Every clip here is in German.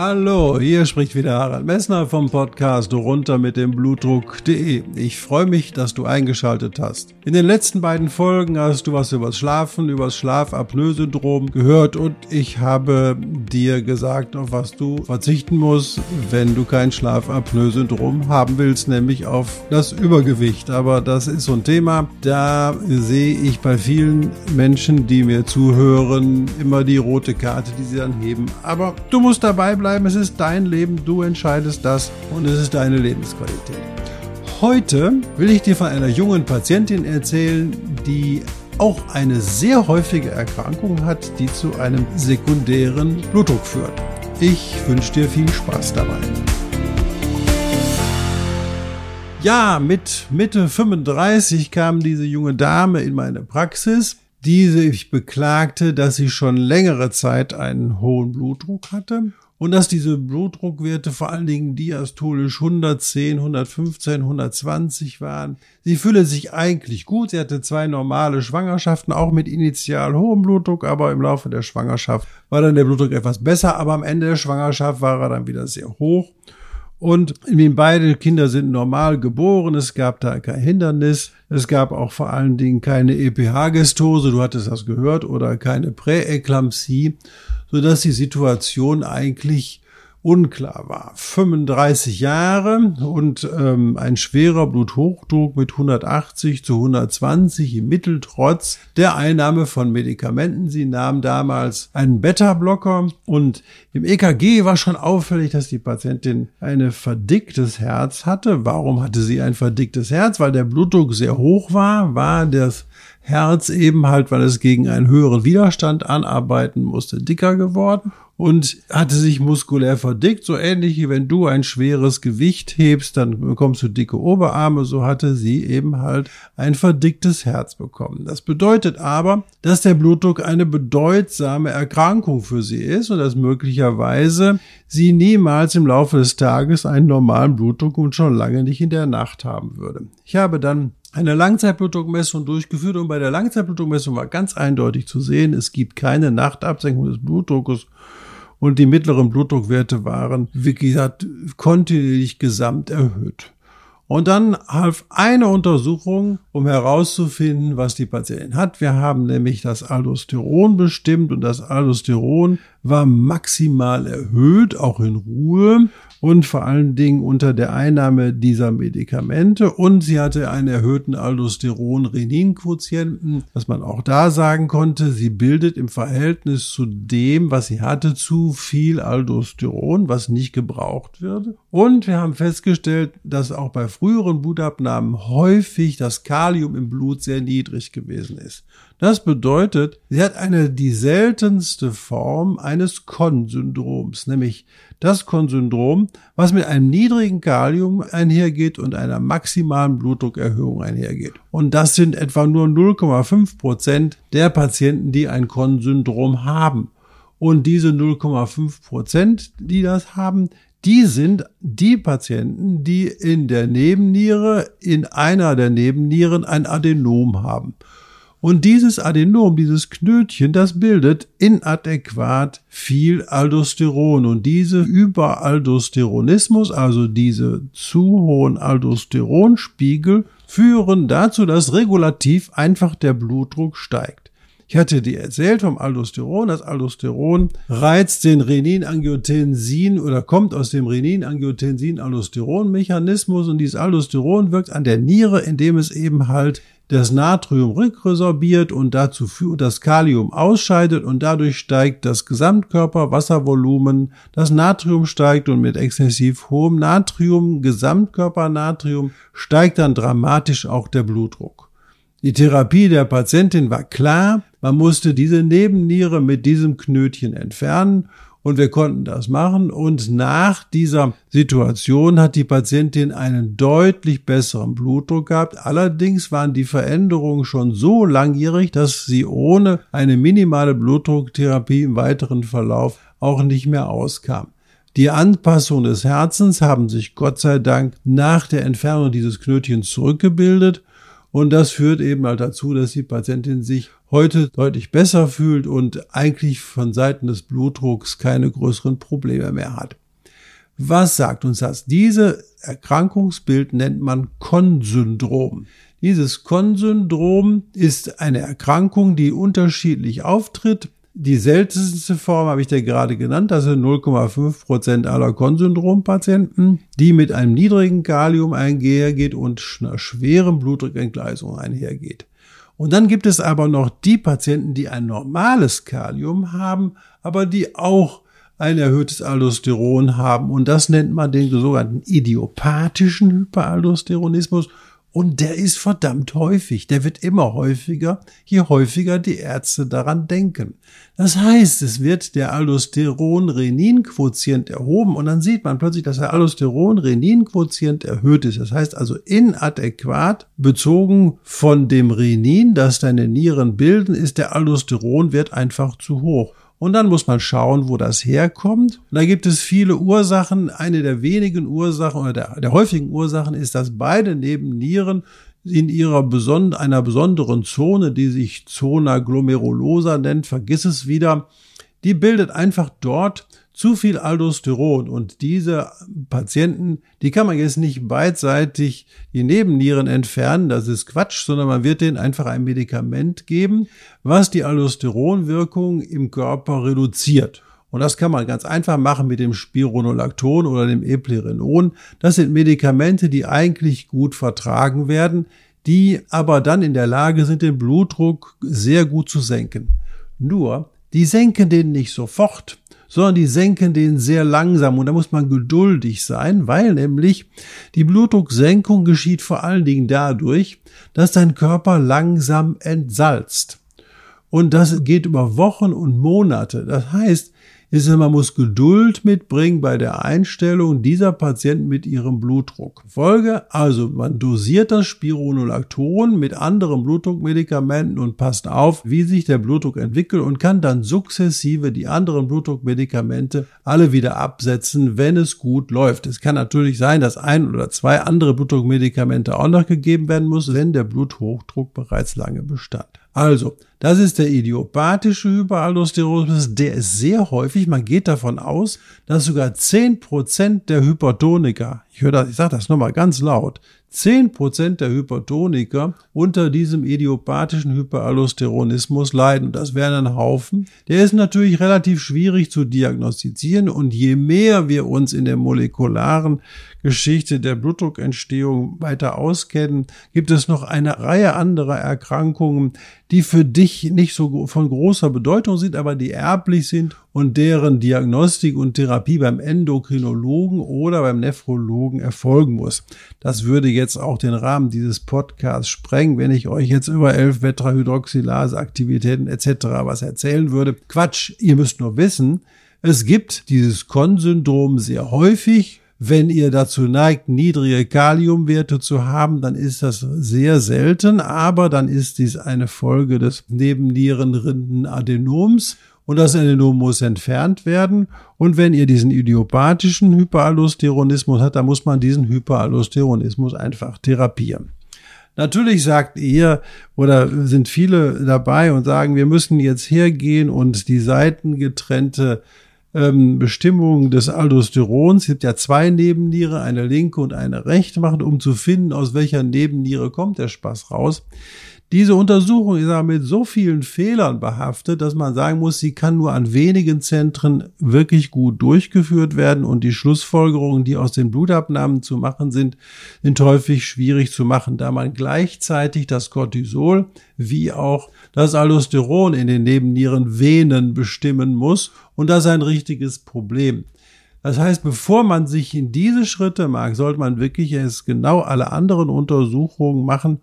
Hallo, hier spricht wieder Harald Messner vom Podcast runter mit dem Blutdruck.de. Ich freue mich, dass du eingeschaltet hast. In den letzten beiden Folgen hast du was übers Schlafen, übers Schlafapnoe-Syndrom gehört und ich habe dir gesagt, auf was du verzichten musst, wenn du kein Schlafapnoe-Syndrom haben willst, nämlich auf das Übergewicht. Aber das ist so ein Thema, da sehe ich bei vielen Menschen, die mir zuhören, immer die rote Karte, die sie dann heben. Aber du musst dabei bleiben bleiben. Es ist dein Leben, du entscheidest das und es ist deine Lebensqualität. Heute will ich dir von einer jungen Patientin erzählen, die auch eine sehr häufige Erkrankung hat, die zu einem sekundären Blutdruck führt. Ich wünsche dir viel Spaß dabei. Ja, mit Mitte 35 kam diese junge Dame in meine Praxis, die sich beklagte, dass sie schon längere Zeit einen hohen Blutdruck hatte und dass diese Blutdruckwerte vor allen Dingen diastolisch 110, 115, 120 waren. Sie fühle sich eigentlich gut. Sie hatte zwei normale Schwangerschaften, auch mit initial hohem Blutdruck, aber im Laufe der Schwangerschaft war dann der Blutdruck etwas besser, aber am Ende der Schwangerschaft war er dann wieder sehr hoch. Und beide Kinder sind normal geboren. Es gab da kein Hindernis. Es gab auch vor allen Dingen keine EPH-Gestose, du hattest das gehört, oder keine Präeklampsie so dass die Situation eigentlich unklar war. 35 Jahre und ähm, ein schwerer Bluthochdruck mit 180 zu 120 im Mittel trotz der Einnahme von Medikamenten. Sie nahm damals einen Beta-Blocker und im EKG war schon auffällig, dass die Patientin ein verdicktes Herz hatte. Warum hatte sie ein verdicktes Herz? Weil der Blutdruck sehr hoch war, war das Herz eben halt, weil es gegen einen höheren Widerstand anarbeiten musste, dicker geworden und hatte sich muskulär verdickt, so ähnlich wie wenn du ein schweres Gewicht hebst, dann bekommst du dicke Oberarme, so hatte sie eben halt ein verdicktes Herz bekommen. Das bedeutet aber, dass der Blutdruck eine bedeutsame Erkrankung für sie ist und dass möglicherweise sie niemals im Laufe des Tages einen normalen Blutdruck und schon lange nicht in der Nacht haben würde. Ich habe dann eine Langzeitblutdruckmessung durchgeführt und bei der Langzeitblutdruckmessung war ganz eindeutig zu sehen, es gibt keine Nachtabsenkung des Blutdruckes und die mittleren Blutdruckwerte waren, wie gesagt, kontinuierlich gesamt erhöht. Und dann half eine Untersuchung, um herauszufinden, was die Patientin hat. Wir haben nämlich das Aldosteron bestimmt und das Aldosteron war maximal erhöht, auch in Ruhe und vor allen Dingen unter der Einnahme dieser Medikamente. Und sie hatte einen erhöhten Aldosteron-Renin-Quotienten, was man auch da sagen konnte. Sie bildet im Verhältnis zu dem, was sie hatte, zu viel Aldosteron, was nicht gebraucht wird. Und wir haben festgestellt, dass auch bei früheren Blutabnahmen häufig das Kalium im Blut sehr niedrig gewesen ist. Das bedeutet, sie hat eine die seltenste Form eines Kon-Syndroms, nämlich das Kon-Syndrom, was mit einem niedrigen Kalium einhergeht und einer maximalen Blutdruckerhöhung einhergeht. Und das sind etwa nur 0,5 Prozent der Patienten, die ein Kon-Syndrom haben. Und diese 0,5 Prozent, die das haben, die sind die Patienten, die in der Nebenniere, in einer der Nebennieren ein Adenom haben. Und dieses Adenom, dieses Knötchen, das bildet inadäquat viel Aldosteron. Und diese Überaldosteronismus, also diese zu hohen Aldosteronspiegel, führen dazu, dass regulativ einfach der Blutdruck steigt. Ich hatte dir erzählt vom Aldosteron. Das Aldosteron reizt den Renin-Angiotensin oder kommt aus dem Renin-Angiotensin-Aldosteron-Mechanismus und dieses Aldosteron wirkt an der Niere, indem es eben halt das Natrium rückresorbiert und dazu führt, das Kalium ausscheidet und dadurch steigt das Gesamtkörperwasservolumen, das Natrium steigt und mit exzessiv hohem Natrium, Gesamtkörpernatrium, steigt dann dramatisch auch der Blutdruck. Die Therapie der Patientin war klar, man musste diese Nebenniere mit diesem Knötchen entfernen Und wir konnten das machen. Und nach dieser Situation hat die Patientin einen deutlich besseren Blutdruck gehabt. Allerdings waren die Veränderungen schon so langjährig, dass sie ohne eine minimale Blutdrucktherapie im weiteren Verlauf auch nicht mehr auskam. Die Anpassung des Herzens haben sich Gott sei Dank nach der Entfernung dieses Knötchens zurückgebildet und das führt eben halt dazu, dass die Patientin sich heute deutlich besser fühlt und eigentlich von Seiten des Blutdrucks keine größeren Probleme mehr hat. Was sagt uns das? Diese Erkrankungsbild nennt man Kon-Syndrom. Dieses Kon-Syndrom ist eine Erkrankung, die unterschiedlich auftritt. Die seltenste Form habe ich dir gerade genannt, das sind 0,5 Prozent aller Kon-Syndrom-Patienten, die mit einem niedrigen Kalium einhergeht und einer schweren Blutdruckentgleisung einhergeht. Und dann gibt es aber noch die Patienten, die ein normales Kalium haben, aber die auch ein erhöhtes Aldosteron haben. Und das nennt man den sogenannten idiopathischen Hyperaldosteronismus. Und der ist verdammt häufig. Der wird immer häufiger, je häufiger die Ärzte daran denken. Das heißt, es wird der Aldosteron-Renin-Quotient erhoben und dann sieht man plötzlich, dass der Aldosteron-Renin-Quotient erhöht ist. Das heißt also inadäquat bezogen von dem Renin, das deine Nieren bilden, ist der Aldosteronwert einfach zu hoch. Und dann muss man schauen, wo das herkommt. Und da gibt es viele Ursachen. Eine der wenigen Ursachen oder der, der häufigen Ursachen ist, dass beide Nebennieren in ihrer beson einer besonderen Zone, die sich Zona glomerulosa nennt, vergiss es wieder, die bildet einfach dort zu viel Aldosteron und diese Patienten, die kann man jetzt nicht beidseitig die Nebennieren entfernen, das ist Quatsch, sondern man wird denen einfach ein Medikament geben, was die Aldosteronwirkung im Körper reduziert. Und das kann man ganz einfach machen mit dem Spironolacton oder dem Eplerenon. Das sind Medikamente, die eigentlich gut vertragen werden, die aber dann in der Lage sind, den Blutdruck sehr gut zu senken. Nur, die senken den nicht sofort, sondern die senken den sehr langsam und da muss man geduldig sein, weil nämlich die Blutdrucksenkung geschieht vor allen Dingen dadurch, dass dein Körper langsam entsalzt. Und das geht über Wochen und Monate. Das heißt, ist, man muss Geduld mitbringen bei der Einstellung dieser Patienten mit ihrem Blutdruck. Folge, also man dosiert das Spironolacton mit anderen Blutdruckmedikamenten und passt auf, wie sich der Blutdruck entwickelt und kann dann sukzessive die anderen Blutdruckmedikamente alle wieder absetzen, wenn es gut läuft. Es kann natürlich sein, dass ein oder zwei andere Blutdruckmedikamente auch noch gegeben werden muss, wenn der Bluthochdruck bereits lange bestand. Also, das ist der idiopathische Hyperaldosteronismus. Der ist sehr häufig. Man geht davon aus, dass sogar zehn Prozent der Hypertoniker, ich höre das, ich sage das nochmal ganz laut, 10% der Hypertoniker unter diesem idiopathischen Hyperaldosteronismus leiden. Das wären ein Haufen. Der ist natürlich relativ schwierig zu diagnostizieren und je mehr wir uns in der molekularen Geschichte der Blutdruckentstehung weiter auskennen, gibt es noch eine Reihe anderer Erkrankungen, die für dich nicht so von großer Bedeutung sind, aber die erblich sind und deren Diagnostik und Therapie beim Endokrinologen oder beim Nephrologen erfolgen muss. Das würde jetzt auch den Rahmen dieses Podcasts sprengen, wenn ich euch jetzt über 11 Tetrahydroxylase Aktivitäten etc. was erzählen würde. Quatsch, ihr müsst nur wissen, es gibt dieses Kon-Syndrom sehr häufig wenn ihr dazu neigt, niedrige Kaliumwerte zu haben, dann ist das sehr selten, aber dann ist dies eine Folge des Nebennierenrindenadenoms und das Adenom muss entfernt werden. Und wenn ihr diesen idiopathischen Hyperaldosteronismus habt, dann muss man diesen Hyperaldosteronismus einfach therapieren. Natürlich sagt ihr oder sind viele dabei und sagen, wir müssen jetzt hergehen und die seitengetrennte ähm, Bestimmung des Aldosterons. Es gibt ja zwei Nebenniere, eine linke und eine rechte machen, um zu finden, aus welcher Nebenniere kommt der Spaß raus. Diese Untersuchung ist aber mit so vielen Fehlern behaftet, dass man sagen muss, sie kann nur an wenigen Zentren wirklich gut durchgeführt werden und die Schlussfolgerungen, die aus den Blutabnahmen zu machen sind, sind häufig schwierig zu machen, da man gleichzeitig das Cortisol wie auch das Aldosteron in den Nebennieren Venen bestimmen muss und das ist ein richtiges Problem. Das heißt, bevor man sich in diese Schritte mag, sollte man wirklich erst genau alle anderen Untersuchungen machen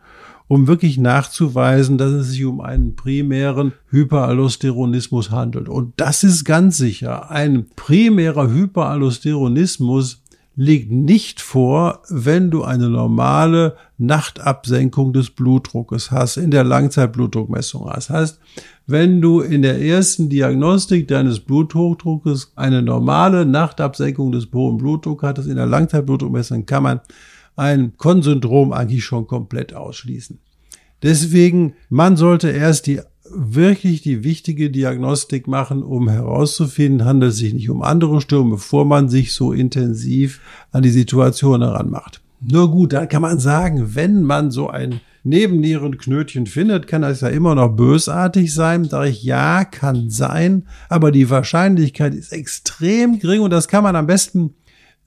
um wirklich nachzuweisen, dass es sich um einen primären Hyperallosteronismus handelt. Und das ist ganz sicher. Ein primärer Hyperallosteronismus liegt nicht vor, wenn du eine normale Nachtabsenkung des Blutdruckes hast, in der Langzeitblutdruckmessung hast. Das heißt, wenn du in der ersten Diagnostik deines Bluthochdruckes eine normale Nachtabsenkung des hohen Blutdrucks hattest, in der Langzeitblutdruckmessung kann man ein Konsyndrom eigentlich schon komplett ausschließen. Deswegen, man sollte erst die wirklich die wichtige Diagnostik machen, um herauszufinden, handelt es sich nicht um andere Störungen, bevor man sich so intensiv an die Situation heranmacht. Nur gut, da kann man sagen, wenn man so ein Nebennierenknötchen findet, kann das ja immer noch bösartig sein. Da ich ja, kann sein, aber die Wahrscheinlichkeit ist extrem gering und das kann man am besten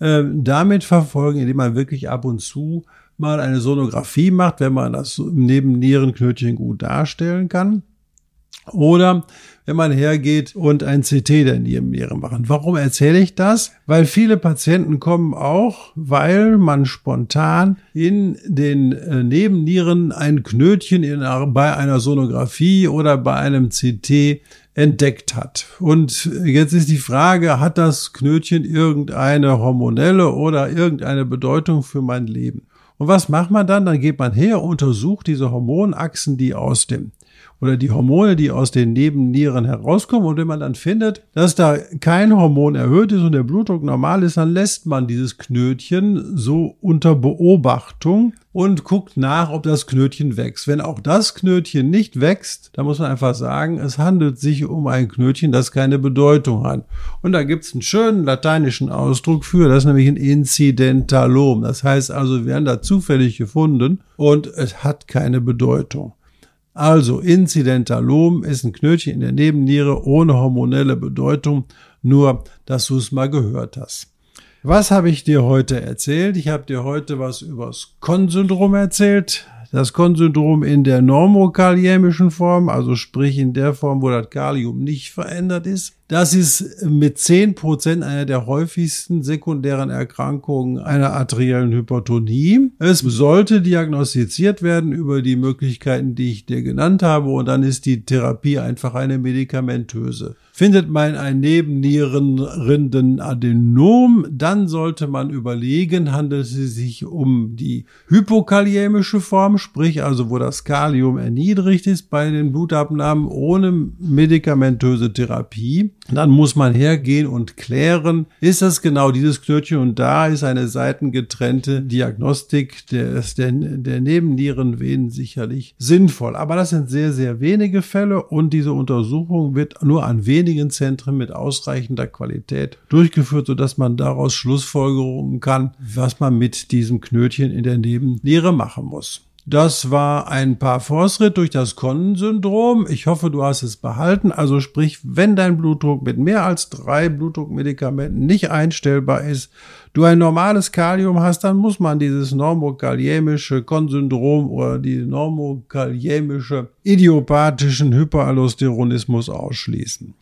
damit verfolgen, indem man wirklich ab und zu mal eine Sonographie macht, wenn man das Nebennierenknötchen gut darstellen kann. Oder wenn man hergeht und ein CT der Nebenniere machen. Warum erzähle ich das? Weil viele Patienten kommen auch, weil man spontan in den äh, Nebennieren ein Knötchen in, bei einer Sonographie oder bei einem CT entdeckt hat. Und jetzt ist die Frage, hat das Knötchen irgendeine hormonelle oder irgendeine Bedeutung für mein Leben? Und was macht man dann? Dann geht man her, untersucht diese Hormonachsen, die aus dem oder die Hormone, die aus den Nebennieren herauskommen. Und wenn man dann findet, dass da kein Hormon erhöht ist und der Blutdruck normal ist, dann lässt man dieses Knötchen so unter Beobachtung und guckt nach, ob das Knötchen wächst. Wenn auch das Knötchen nicht wächst, dann muss man einfach sagen, es handelt sich um ein Knötchen, das keine Bedeutung hat. Und da gibt es einen schönen lateinischen Ausdruck für, das ist nämlich ein Inzidentalom. Das heißt also, wir werden da zufällig gefunden und es hat keine Bedeutung. Also Incidentalom ist ein Knötchen in der Nebenniere ohne hormonelle Bedeutung, nur dass du es mal gehört hast. Was habe ich dir heute erzählt? Ich habe dir heute was über das Kon-Syndrom erzählt. Das Kon-Syndrom in der normokaliämischen Form, also sprich in der Form, wo das Kalium nicht verändert ist. Das ist mit zehn Prozent einer der häufigsten sekundären Erkrankungen einer arteriellen Hypertonie. Es sollte diagnostiziert werden über die Möglichkeiten, die ich dir genannt habe, und dann ist die Therapie einfach eine medikamentöse. Findet man ein Nebennierenrindenadenom, dann sollte man überlegen, handelt es sich um die hypokaliämische Form, sprich also wo das Kalium erniedrigt ist bei den Blutabnahmen ohne medikamentöse Therapie. Dann muss man hergehen und klären, ist das genau dieses Knötchen und da ist eine seitengetrennte Diagnostik des, der, der Nebennierenvenen sicherlich sinnvoll. Aber das sind sehr, sehr wenige Fälle und diese Untersuchung wird nur an wenigen Zentren mit ausreichender Qualität durchgeführt, sodass man daraus Schlussfolgerungen kann, was man mit diesem Knötchen in der Nebenniere machen muss. Das war ein paar Fortschritt durch das Konn-Syndrom. Ich hoffe, du hast es behalten. Also sprich, wenn dein Blutdruck mit mehr als drei Blutdruckmedikamenten nicht einstellbar ist, du ein normales Kalium hast, dann muss man dieses normokaliämische Konsyndrom oder die normokaliämische idiopathischen Hyperaldosteronismus ausschließen.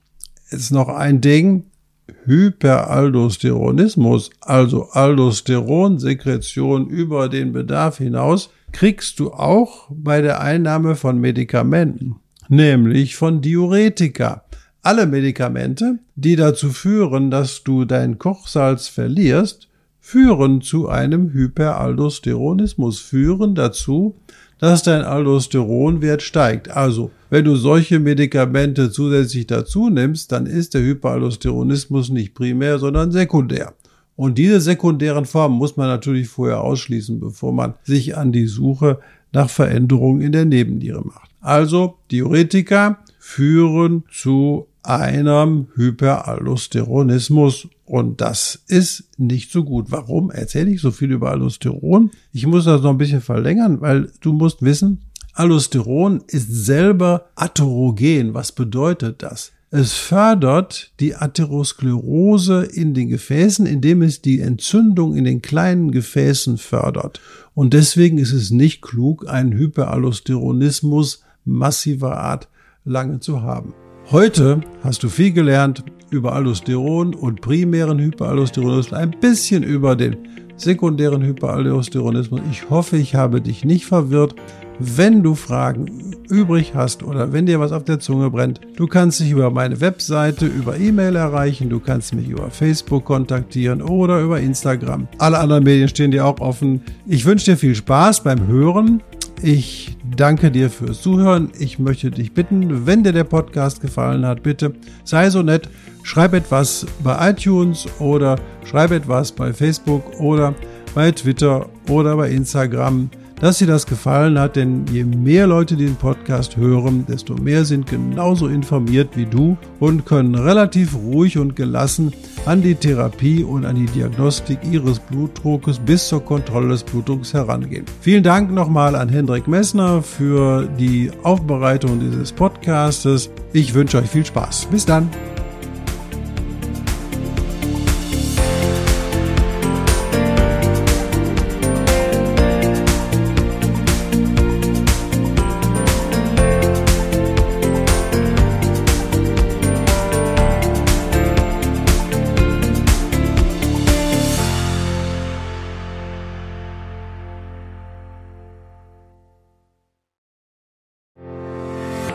Ist noch ein Ding. Hyperaldosteronismus, also Aldosteronsekretion über den Bedarf hinaus, kriegst du auch bei der Einnahme von Medikamenten, nämlich von Diuretika. Alle Medikamente, die dazu führen, dass du dein Kochsalz verlierst, führen zu einem Hyperaldosteronismus, führen dazu, dass dein Aldosteronwert steigt. Also, wenn du solche Medikamente zusätzlich dazu nimmst, dann ist der Hyperaldosteronismus nicht primär, sondern sekundär. Und diese sekundären Formen muss man natürlich vorher ausschließen, bevor man sich an die Suche nach Veränderungen in der Nebenniere macht. Also Diuretika führen zu einem Hyperaldosteronismus und das ist nicht so gut. Warum erzähle ich so viel über Aldosteron? Ich muss das noch ein bisschen verlängern, weil du musst wissen, Aldosteron ist selber atherogen. Was bedeutet das? Es fördert die Atherosklerose in den Gefäßen, indem es die Entzündung in den kleinen Gefäßen fördert. Und deswegen ist es nicht klug, einen Hyperallosteronismus massiver Art lange zu haben. Heute hast du viel gelernt über Aldosteron und primären Hyperaldosteronismus, ein bisschen über den sekundären Hyperaldosteronismus. Ich hoffe, ich habe dich nicht verwirrt. Wenn du Fragen übrig hast oder wenn dir was auf der Zunge brennt, du kannst dich über meine Webseite, über E-Mail erreichen, du kannst mich über Facebook kontaktieren oder über Instagram. Alle anderen Medien stehen dir auch offen. Ich wünsche dir viel Spaß beim Hören. Ich danke dir fürs Zuhören. Ich möchte dich bitten, wenn dir der Podcast gefallen hat, bitte sei so nett, schreib etwas bei iTunes oder schreib etwas bei Facebook oder bei Twitter oder bei Instagram dass dir das gefallen hat, denn je mehr Leute den Podcast hören, desto mehr sind genauso informiert wie du und können relativ ruhig und gelassen an die Therapie und an die Diagnostik ihres Blutdruckes bis zur Kontrolle des Blutdrucks herangehen. Vielen Dank nochmal an Hendrik Messner für die Aufbereitung dieses Podcastes. Ich wünsche euch viel Spaß. Bis dann.